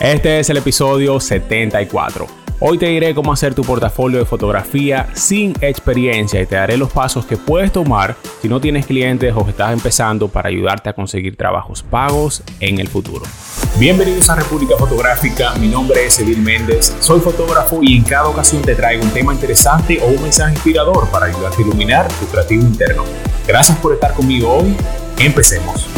Este es el episodio 74. Hoy te diré cómo hacer tu portafolio de fotografía sin experiencia y te daré los pasos que puedes tomar si no tienes clientes o estás empezando para ayudarte a conseguir trabajos pagos en el futuro. Bienvenidos a República Fotográfica, mi nombre es Edil Méndez, soy fotógrafo y en cada ocasión te traigo un tema interesante o un mensaje inspirador para ayudarte a iluminar tu creativo interno. Gracias por estar conmigo hoy, empecemos.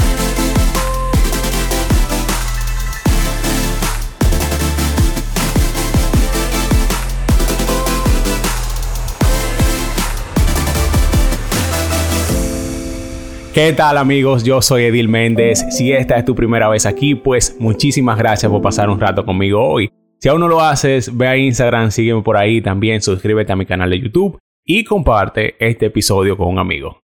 ¿Qué tal amigos? Yo soy Edil Méndez. Si esta es tu primera vez aquí, pues muchísimas gracias por pasar un rato conmigo hoy. Si aún no lo haces, ve a Instagram, sígueme por ahí también, suscríbete a mi canal de YouTube y comparte este episodio con un amigo.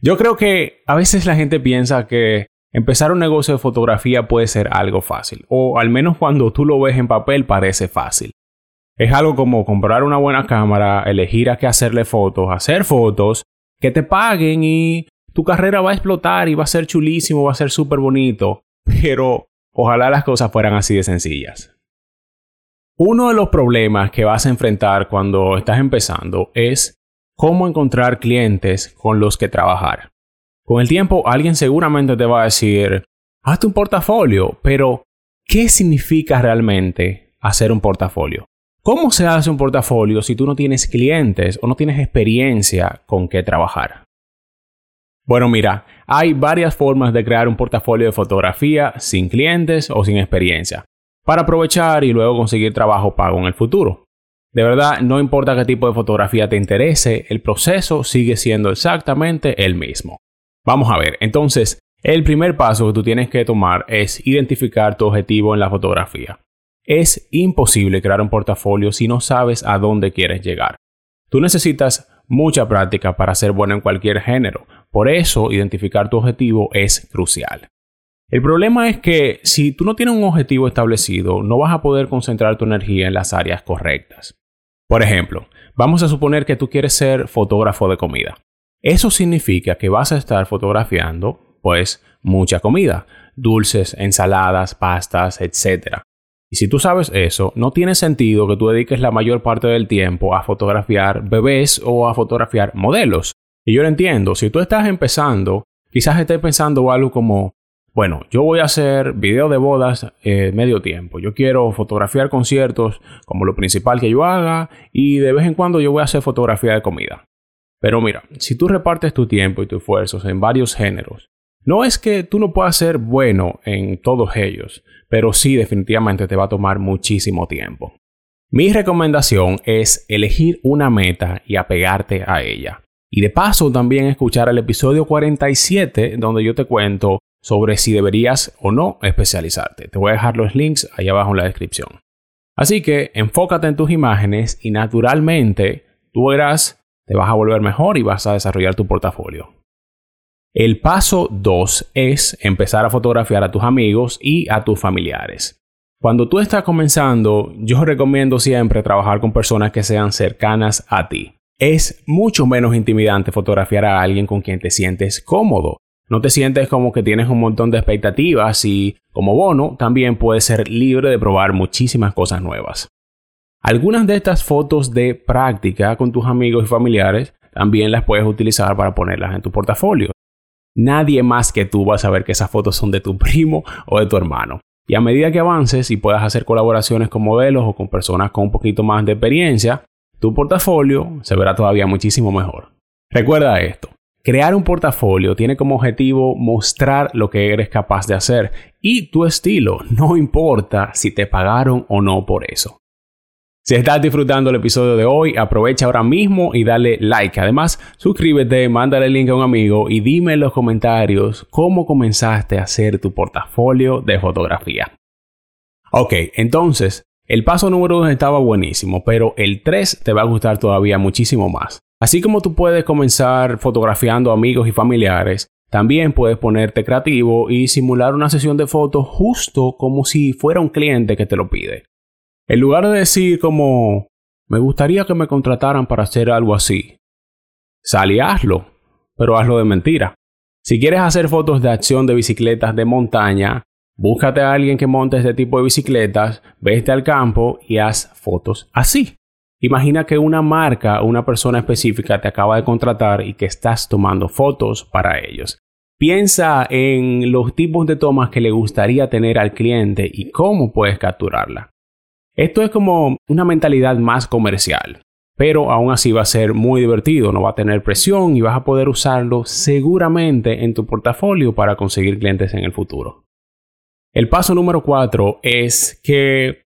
Yo creo que a veces la gente piensa que empezar un negocio de fotografía puede ser algo fácil, o al menos cuando tú lo ves en papel parece fácil. Es algo como comprar una buena cámara, elegir a qué hacerle fotos, hacer fotos, que te paguen y tu carrera va a explotar y va a ser chulísimo, va a ser súper bonito, pero ojalá las cosas fueran así de sencillas. Uno de los problemas que vas a enfrentar cuando estás empezando es cómo encontrar clientes con los que trabajar. Con el tiempo alguien seguramente te va a decir, hazte un portafolio, pero ¿qué significa realmente hacer un portafolio? ¿Cómo se hace un portafolio si tú no tienes clientes o no tienes experiencia con qué trabajar? Bueno, mira, hay varias formas de crear un portafolio de fotografía sin clientes o sin experiencia, para aprovechar y luego conseguir trabajo pago en el futuro. De verdad, no importa qué tipo de fotografía te interese, el proceso sigue siendo exactamente el mismo. Vamos a ver, entonces, el primer paso que tú tienes que tomar es identificar tu objetivo en la fotografía. Es imposible crear un portafolio si no sabes a dónde quieres llegar. Tú necesitas mucha práctica para ser bueno en cualquier género, por eso, identificar tu objetivo es crucial. El problema es que si tú no tienes un objetivo establecido, no vas a poder concentrar tu energía en las áreas correctas. Por ejemplo, vamos a suponer que tú quieres ser fotógrafo de comida. Eso significa que vas a estar fotografiando, pues, mucha comida, dulces, ensaladas, pastas, etc. Y si tú sabes eso, no tiene sentido que tú dediques la mayor parte del tiempo a fotografiar bebés o a fotografiar modelos. Y yo lo entiendo, si tú estás empezando, quizás estés pensando algo como, bueno, yo voy a hacer video de bodas eh, medio tiempo. Yo quiero fotografiar conciertos como lo principal que yo haga y de vez en cuando yo voy a hacer fotografía de comida. Pero mira, si tú repartes tu tiempo y tus esfuerzos en varios géneros, no es que tú no puedas ser bueno en todos ellos, pero sí definitivamente te va a tomar muchísimo tiempo. Mi recomendación es elegir una meta y apegarte a ella. Y de paso también escuchar el episodio 47 donde yo te cuento sobre si deberías o no especializarte. Te voy a dejar los links ahí abajo en la descripción. Así que enfócate en tus imágenes y naturalmente tú verás, te vas a volver mejor y vas a desarrollar tu portafolio. El paso 2 es empezar a fotografiar a tus amigos y a tus familiares. Cuando tú estás comenzando, yo recomiendo siempre trabajar con personas que sean cercanas a ti. Es mucho menos intimidante fotografiar a alguien con quien te sientes cómodo. No te sientes como que tienes un montón de expectativas y, como bono, también puedes ser libre de probar muchísimas cosas nuevas. Algunas de estas fotos de práctica con tus amigos y familiares también las puedes utilizar para ponerlas en tu portafolio. Nadie más que tú va a saber que esas fotos son de tu primo o de tu hermano. Y a medida que avances y puedas hacer colaboraciones con modelos o con personas con un poquito más de experiencia, tu portafolio se verá todavía muchísimo mejor. Recuerda esto. Crear un portafolio tiene como objetivo mostrar lo que eres capaz de hacer y tu estilo, no importa si te pagaron o no por eso. Si estás disfrutando el episodio de hoy, aprovecha ahora mismo y dale like. Además, suscríbete, mándale el link a un amigo y dime en los comentarios cómo comenzaste a hacer tu portafolio de fotografía. Ok, entonces, el paso número 2 estaba buenísimo, pero el 3 te va a gustar todavía muchísimo más. Así como tú puedes comenzar fotografiando amigos y familiares, también puedes ponerte creativo y simular una sesión de fotos justo como si fuera un cliente que te lo pide. En lugar de decir como, me gustaría que me contrataran para hacer algo así, sal hazlo, pero hazlo de mentira. Si quieres hacer fotos de acción de bicicletas de montaña, Búscate a alguien que monte este tipo de bicicletas, vete al campo y haz fotos así. Imagina que una marca o una persona específica te acaba de contratar y que estás tomando fotos para ellos. Piensa en los tipos de tomas que le gustaría tener al cliente y cómo puedes capturarla. Esto es como una mentalidad más comercial, pero aún así va a ser muy divertido, no va a tener presión y vas a poder usarlo seguramente en tu portafolio para conseguir clientes en el futuro. El paso número 4 es que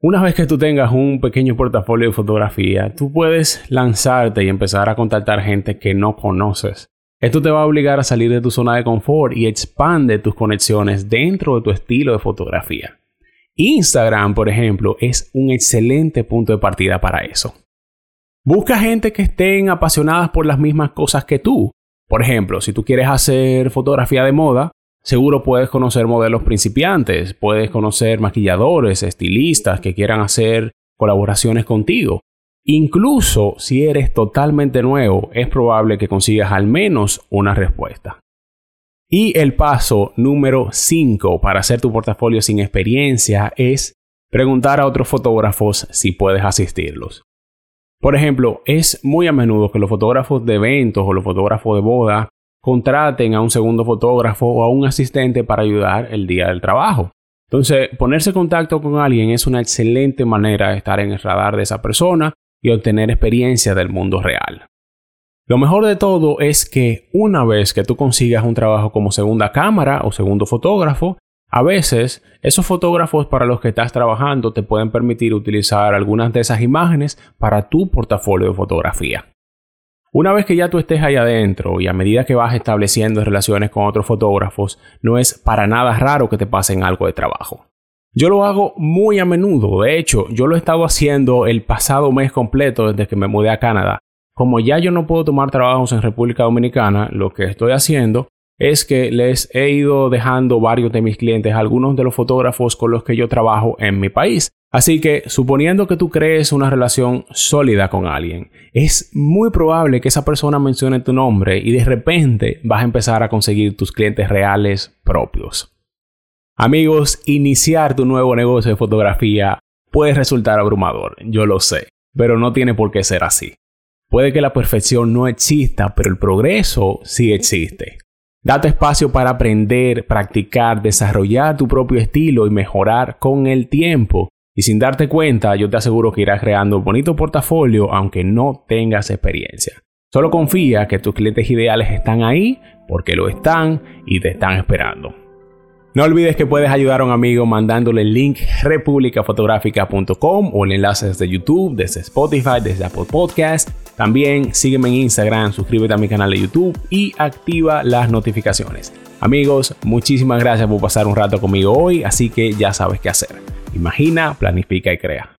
una vez que tú tengas un pequeño portafolio de fotografía, tú puedes lanzarte y empezar a contactar gente que no conoces. Esto te va a obligar a salir de tu zona de confort y expande tus conexiones dentro de tu estilo de fotografía. Instagram, por ejemplo, es un excelente punto de partida para eso. Busca gente que estén apasionadas por las mismas cosas que tú. Por ejemplo, si tú quieres hacer fotografía de moda, Seguro puedes conocer modelos principiantes, puedes conocer maquilladores, estilistas que quieran hacer colaboraciones contigo. Incluso si eres totalmente nuevo, es probable que consigas al menos una respuesta. Y el paso número 5 para hacer tu portafolio sin experiencia es preguntar a otros fotógrafos si puedes asistirlos. Por ejemplo, es muy a menudo que los fotógrafos de eventos o los fotógrafos de boda contraten a un segundo fotógrafo o a un asistente para ayudar el día del trabajo. Entonces, ponerse en contacto con alguien es una excelente manera de estar en el radar de esa persona y obtener experiencia del mundo real. Lo mejor de todo es que una vez que tú consigas un trabajo como segunda cámara o segundo fotógrafo, a veces esos fotógrafos para los que estás trabajando te pueden permitir utilizar algunas de esas imágenes para tu portafolio de fotografía. Una vez que ya tú estés ahí adentro y a medida que vas estableciendo relaciones con otros fotógrafos, no es para nada raro que te pasen algo de trabajo. Yo lo hago muy a menudo, de hecho, yo lo he estado haciendo el pasado mes completo desde que me mudé a Canadá. Como ya yo no puedo tomar trabajos en República Dominicana, lo que estoy haciendo es que les he ido dejando varios de mis clientes algunos de los fotógrafos con los que yo trabajo en mi país. Así que, suponiendo que tú crees una relación sólida con alguien, es muy probable que esa persona mencione tu nombre y de repente vas a empezar a conseguir tus clientes reales propios. Amigos, iniciar tu nuevo negocio de fotografía puede resultar abrumador, yo lo sé, pero no tiene por qué ser así. Puede que la perfección no exista, pero el progreso sí existe. Date espacio para aprender, practicar, desarrollar tu propio estilo y mejorar con el tiempo. Y sin darte cuenta, yo te aseguro que irás creando un bonito portafolio aunque no tengas experiencia. Solo confía que tus clientes ideales están ahí porque lo están y te están esperando. No olvides que puedes ayudar a un amigo mandándole el link republicafotográfica.com o el enlace desde YouTube, desde Spotify, desde Apple Podcast. También sígueme en Instagram, suscríbete a mi canal de YouTube y activa las notificaciones. Amigos, muchísimas gracias por pasar un rato conmigo hoy, así que ya sabes qué hacer. Imagina, planifica y crea.